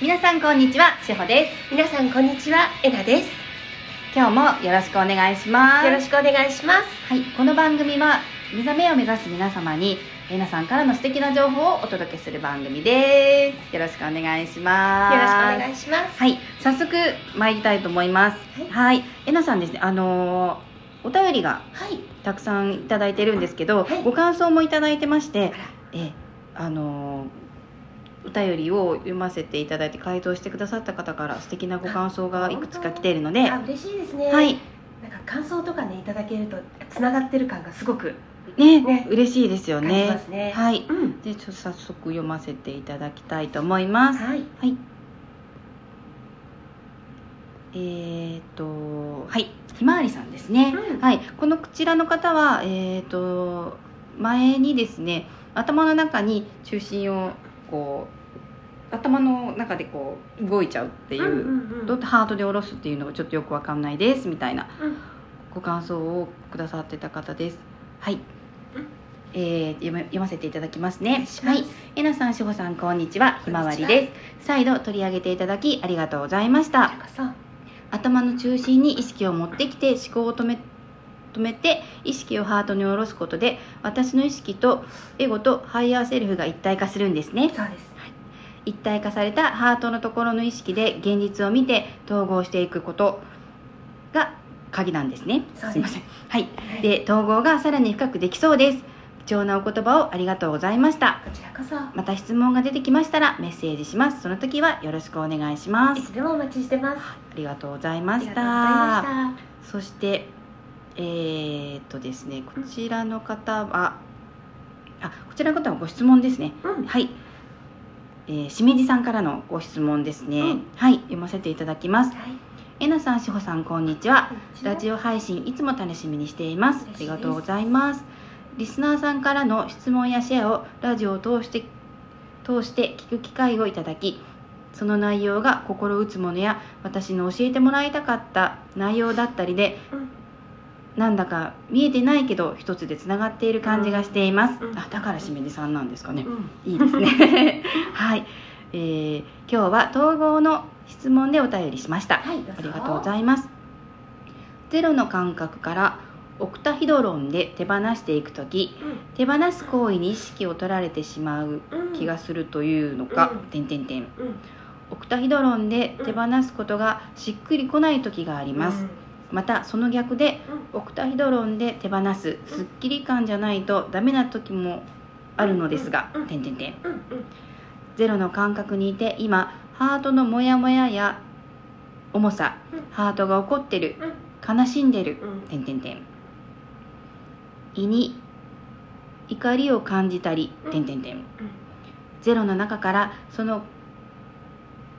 皆さんこんにちは、しほです。皆さんこんにちはえなです今日もよろしくお願いします。よろしくお願いしますはい、この番組は目覚めを目指す皆様に皆さんからの素敵な情報をお届けする番組です。よろしくお願いします。よろしくお願いしますはい、早速参りたいと思います。はいはい、えなさんですね、あのーお便りがはいたくさんいただいてるんですけど、はいご感想もいただいてましてえあのーお便りを読ませていただいて回答してくださった方から素敵なご感想がいくつか来ているので、あ嬉しいですね。はい、なんか感想とかねいただけるとつながってる感がすごくねね嬉しいですよね。ね。はい。うん。でちょっと早速読ませていただきたいと思います。はい。はい。えー、とはい。ひまわりさんですね、うん。はい。このこちらの方はえー、と前にですね頭の中に中心をこう頭の中でこう動いちゃうっていう、うんうんうん。どうハートで下ろすっていうのがちょっとよくわかんないですみたいなうん。ご感想をくださってた方です。はい。うん。えー読め読ませていただきますね。はい。えなさんしほさんこんにちは。ひまわりです。再度取り上げていただきありがとうございました。頭の中心に意識を持ってきて思考を止め止めて意識をハートに下ろすことで私の意識とエゴとハイヤーセルフが一体化するんですね。そうです。一体化されたハートのところの意識で現実を見て統合していくことが鍵なんですね。す。すいません。はい。はい。で統合がさらに深くできそうです。貴重なお言葉をありがとうございました。こちらこそ。また質問が出てきましたらメッセージします。その時はよろしくお願いします。いつでもお待ちしてます。ありがとうございました。そしてえー、っとですねこちらの方はあこちらの方はご質問ですね。たうん。はい、えー、しめじさんからのご質問ですね、うん。はい読ませていただきます。はい。えなさんしほさんこんにちは。ラジオ配信いつも楽しみにしています。ありがとうございます。リスナーさんからの質問やシェアをラジオを通して通して聞く機会をいただきその内容が心打つものや私の教えてもらいたかった内容だったりでうんなんだか見えてないけど一つでつながっている感じがしています、うんあだからしめじさんなんですかね、うん。いいですね。はい、えー今日は統合の質問でお便りしました。はいありがとうございます。ゼロの感覚からオクタヒドロンで手放していく時手放す行為に意識を取られてしまううん。気がするというのかうん、点点点うん。オクタヒドロンで手放すことがしっくりこない時があります、またその逆でオクタヒドロンで手放すすっきり感じゃないとダメな時もあるのですがゼロの感覚にいて今ハートのモヤモヤや重さうん。ハートが怒ってるうん。悲しんでるうん。点点点胃に怒りを感じたりうん。点点点ゼロの中からその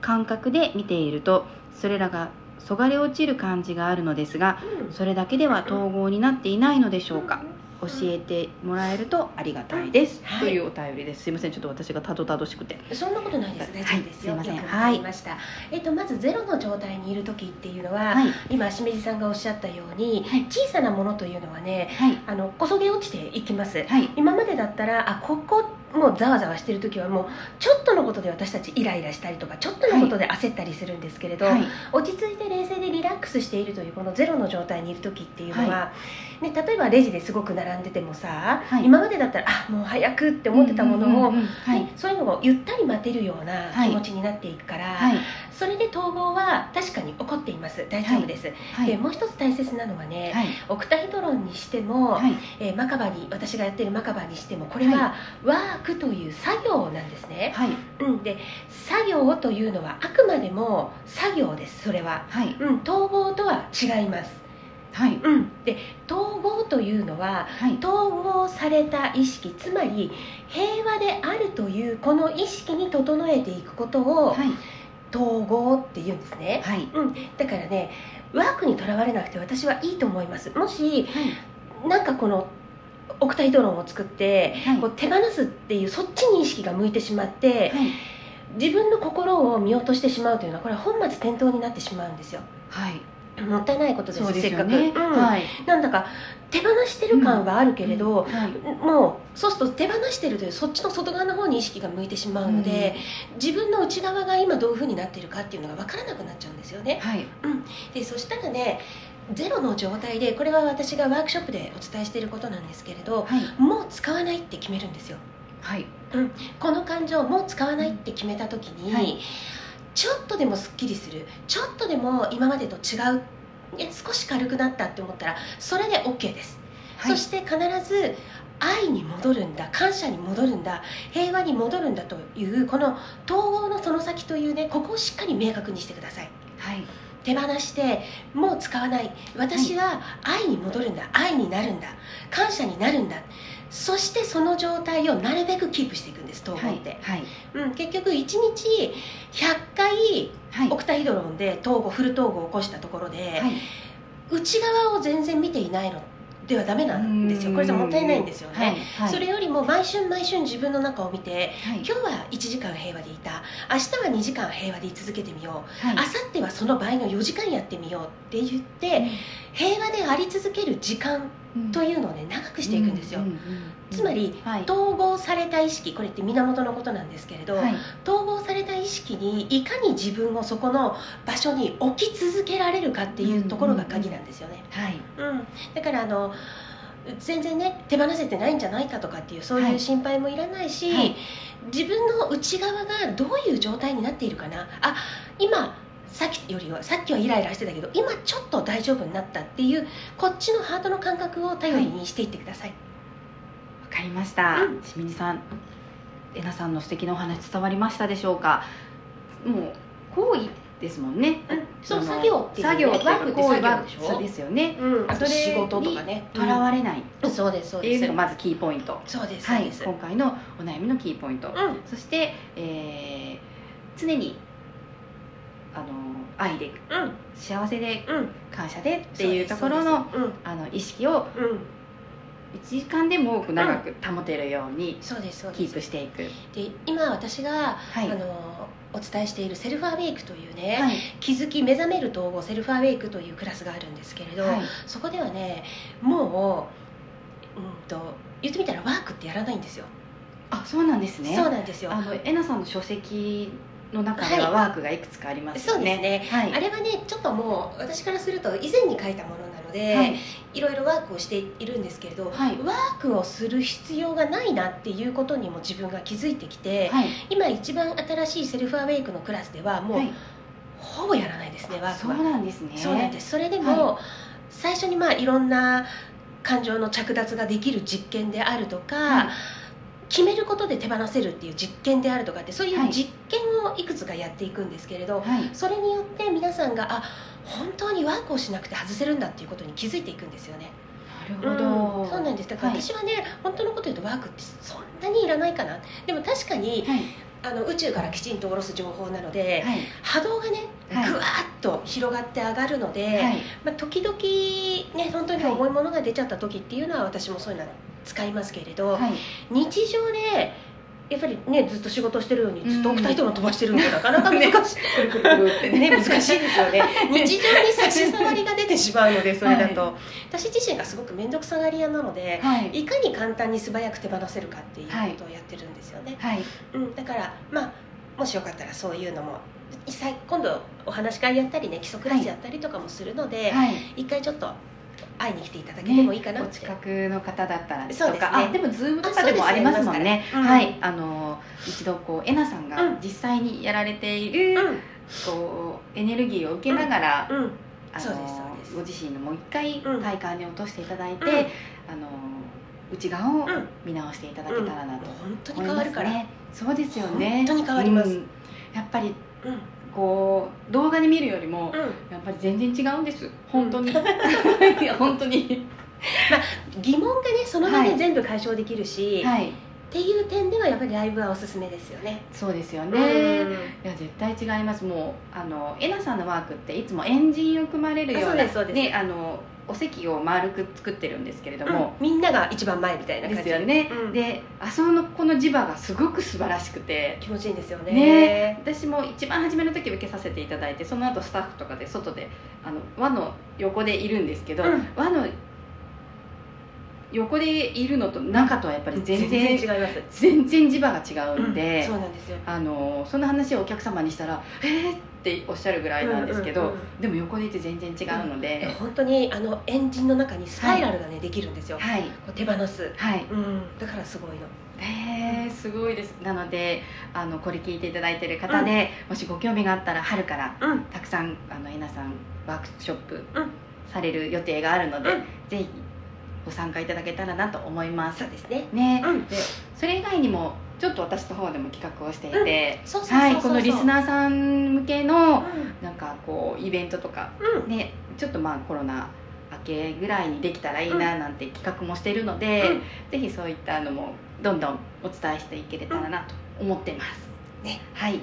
感覚で見ているとそれらがそがれ落ちる感じがあるのですがうん。それだけでは統合になっていないのでしょうか教えてもらえるとありがたいです、はい。というお便りです。すいません。ちょっと私がたどたどしくて。そんなことないです大丈夫ですよ、はいすいません。よくわかりました、えっとまずゼロの状態にいる時っていうのは、はい。今しめじさんがおっしゃったように、はい。小さなものというのはねはい。あのこそげ落ちていきます。はい。今までだったらあここもうざわざわしてる時はもうちょっとのことで私たちイライラしたりとかちょっとのことで焦ったりするんですけれど、はい。落ち着いて冷静でリラックスしているというこのゼロの状態にいる時っていうのは、ね、例えばレジですごく並んでてもさ、はい。今までだったらあもう早くって思ってたものを、そういうのをゆったり待てるようなはい。気持ちになっていくから、はい。それで統合は確かに起こっています。大丈夫です、はい。でもう一つ大切なのはね、はい。オクタヒドロンにしても、はい。えーマカバに私がやってるマカバにしてもこれはワークという作業なんですね、はい。うん、で作業というのはあくまでも作業ですそれは、はい。うん、統合とは違います、はい。うん、で統合というのははい。統合された意識つまり平和であるというこの意識に整えていくことをはい。統合っていうんですね、はい。うん、だからねワークにとらわれなくて私はいいと思います。もしなんかこのオクタイドロンを作って、はい。こう手放すっていうそっちに意識が向いてしまって、はい。自分の心を見落としてしまうというのはこれは本末転倒になってしまうんですよ。はいもったいないことですですせっかく、うん。はいなんだか手放してる感はあるけれど、はい。もうそうすると手放してるというそっちの外側の方に意識が向いてしまうので、自分の内側が今どういうふうになってるかっていうのが分からなくなっちゃうんですよね。はい。でそしたらねゼロの状態でこれは私がワークショップでお伝えしていることなんですけれどはい。もう使わないって決めるんですよ。はい。この感情もう使わないって決めた時に、はいちょっとでもすっきりする。ちょっとでも今までと違う。少し軽くなったって思ったらそれで OK です、はい。そして必ず愛に戻るんだ感謝に戻るんだ平和に戻るんだというこの統合のその先というねここをしっかり明確にしてください。はい手放してもう使わない。私は愛に戻るんだ。愛になるんだ。感謝になるんだ。そしてその状態をなるべくキープしていくんです統合って、はい。うん、結局1日100回はい。オクタヒドロンで統合フル統合を起こしたところで、はい。内側を全然見ていないのではダメなんですよ。これじゃもったいないんですよね、はいはい。それよりも毎春毎春自分の中を見てはい。今日は1時間平和でいた。明日は2時間平和でい続けてみよう。はい。明後日はその倍の4時間やってみようって言って平和であり続ける時間うんというのをね長くしていくんですよ、うううんつまりはい。統合された意識これって源のことなんですけれど、はい。統合された意識にいかに自分をそこの場所に置き続けられるかっていうところが鍵なんですよね、はい。うん。だからあの全然ね手放せてないんじゃないかとかっていうそういう心配もいらないし、はい。自分の内側がどういう状態になっているかな。あ今さっきよりはさっきはイライラしてたけど今ちょっと大丈夫になったっていうこっちのハートの感覚を頼りにしていってください、わかりました、うん。清水さんえなさんの素敵なお話伝わりましたでしょうか？もう行為ですもんね、うん。そう作業っていうね。作業ってワークって作業でしょ？そうですよね。うん、あと仕事とかね。とらわれない。っうん。そうですそうてです。いうのがまずキーポイント。そうですそはい。今回のお悩みのキーポイント。うん。そして、えー常にあの愛でうん。幸せでうん。感謝でっていうところのあの意識をうん。うん1時間でも多く長く保てるようにキープしていく、で今私が、はい。あのお伝えしているセルフアウェイクというね、はい。気づき目覚める統合セルフアウェイクというクラスがあるんですけれど、はい。そこではねもう、うん、と言ってみたらワークってやらないんですよ、あそうなんですね。そうなんですよ。あのえなさんの書籍の中でははワークがいくつかありますそうよね、ですね、はい。あれはねちょっともう私からすると以前に書いたものなので、はい。い、ろいろワークをしているんですけれど、はい。ワークをする必要がないなっていうことにも自分が気づいてきて、はい。今一番新しいセルフアウェイクのクラスではもう、はい。ほぼやらないですねワークそうはなんですね。そうなんです。それでも、最初にまあいろんな感情の着脱ができる実験であるとか、はい決めることで手放せるっていう実験であるとかってそういはい。う実験をいくつかやっていくんですけれど、はい。それによって皆さんがあ本当にワークをしなくて外せるんだっていうことに気づいていくんですよね。なるほど、うん。そうなんです。だからはい。私はね、本当のこと言うとワークってそんなにいらないかな。でも確かにはい。あの宇宙からきちんと下ろす情報なので、はい。波動がねぐわっと広がって上がるので、はい。まあ、時々ね本当に重いものが出ちゃった時っていうのは私もそういうの。は使いますけれど、はい。日常でやっぱりねずっと仕事してるようにずっとうんオクタイトロン飛ばしてるのでなかなか難しい、くるくるくるってね、難しいですよ ね。日常に差し障りが出てしまうのでそれだと、は私自身がすごく面倒くさがり屋なのではい。いかに簡単に素早く手放せるかっていうことをやってるんですよね、はい。うん、だからまあもしよかったらそういうのもさ今度お話し会やったりね基礎クラスやったりとかもするので、はい。一回ちょっと会いに来ていただけてもいいかなおって、近くの方だったらとそうですね。でもズームとかでもありますもんね。ありますから。うんはいあの一度こうえなさんがうん。実際にやられている、うん。こうエネルギーを受けながら、うん。あのそうですそうです。ご自身のもう一回うん。体感に落としていただいて、うん。あの内側をうん。見直していただけたらなと本当に変わるから。そうですよね。本当に変わります。うん。やっぱりうんこう動画で見るよりも、うんやっぱり全然違うんです。本当に。いや本当に。疑問がねその場はいで全部解消できるし、はい。っていう点ではやっぱりライブはおすすめですよね。そうですよね。うん。いや絶対違います。もうあのえなさんのワークっていつもエンジンを組まれるようなあそうですねあのお席を丸く作ってるんですけれども、うん。みんなが一番前みたいな感じですよね、うん。であそのこの磁場がすごく素晴らしくて。気持ちいいんですよね。ね。私も一番初めの時受けさせていただいてその後スタッフとかで外であの輪の横でいるんですけど、うん。輪の横でいるのと中とはやっぱり全然違います。全然磁場が違うんで、そうなんですよ。あのその話をお客様にしたら「えー!」っておっしゃるぐらいなんですけど、うんうんうんでも横でいて全然違うので、本当にあのエンジンの中にスパイラルがね、できるんですよ。はい。こう手放す、はい。うん、だからすごいの。へえすごいです。なのであのこれ聞いていただいてる方で、もしご興味があったら春からうん。たくさんあのえなさんワークショップうん。される予定があるので、うん。ぜひご参加いただけたらなと思います。そうですね。ね、うん。でそれ以外にもちょっと私の方でも企画をしていて、このリスナーさん向けのうなんかこうイベントとかんうん。ねちょっとまあコロナ明けぐらいにできたらいいななんて企画もしているので、うん。ぜひそういったのもどんどんお伝えしていけれたらなと思ってます、ね。はい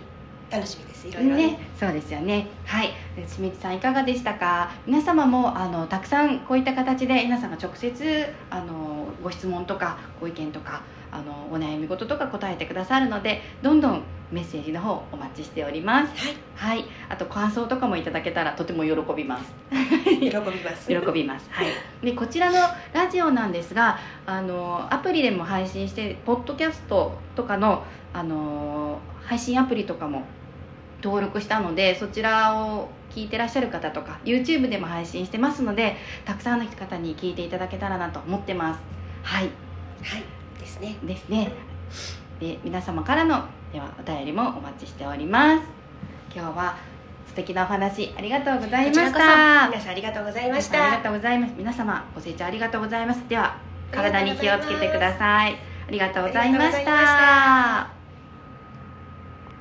楽しみですいろいろね。ね、そうですよね。はい。で清水さんいかがでしたか？皆様もあのたくさんこういった形で皆さんが直接あのご質問とかご意見とかあのお悩み事とか答えてくださるのでどんどんメッセージの方お待ちしております。はい。はい。あと感想とかもいただけたらとても喜びます。喜びます。喜びます、はい、でこちらのラジオなんですがあのアプリでも配信してポッドキャストとかのあの配信アプリとかも登録したのでそちらを聞いてらっしゃる方とか YouTube でも配信してますのでたくさんの方に聞いていただけたらなと思ってます。はい。はい。ですね。ですね。で皆様からのではお便りもお待ちしております。今日は素敵なお話ありがとうございました。そ皆さんありがとうございましありがたとうございます。皆様ご清聴ありがとうございますでは体に気をつけてください。ありがとうございました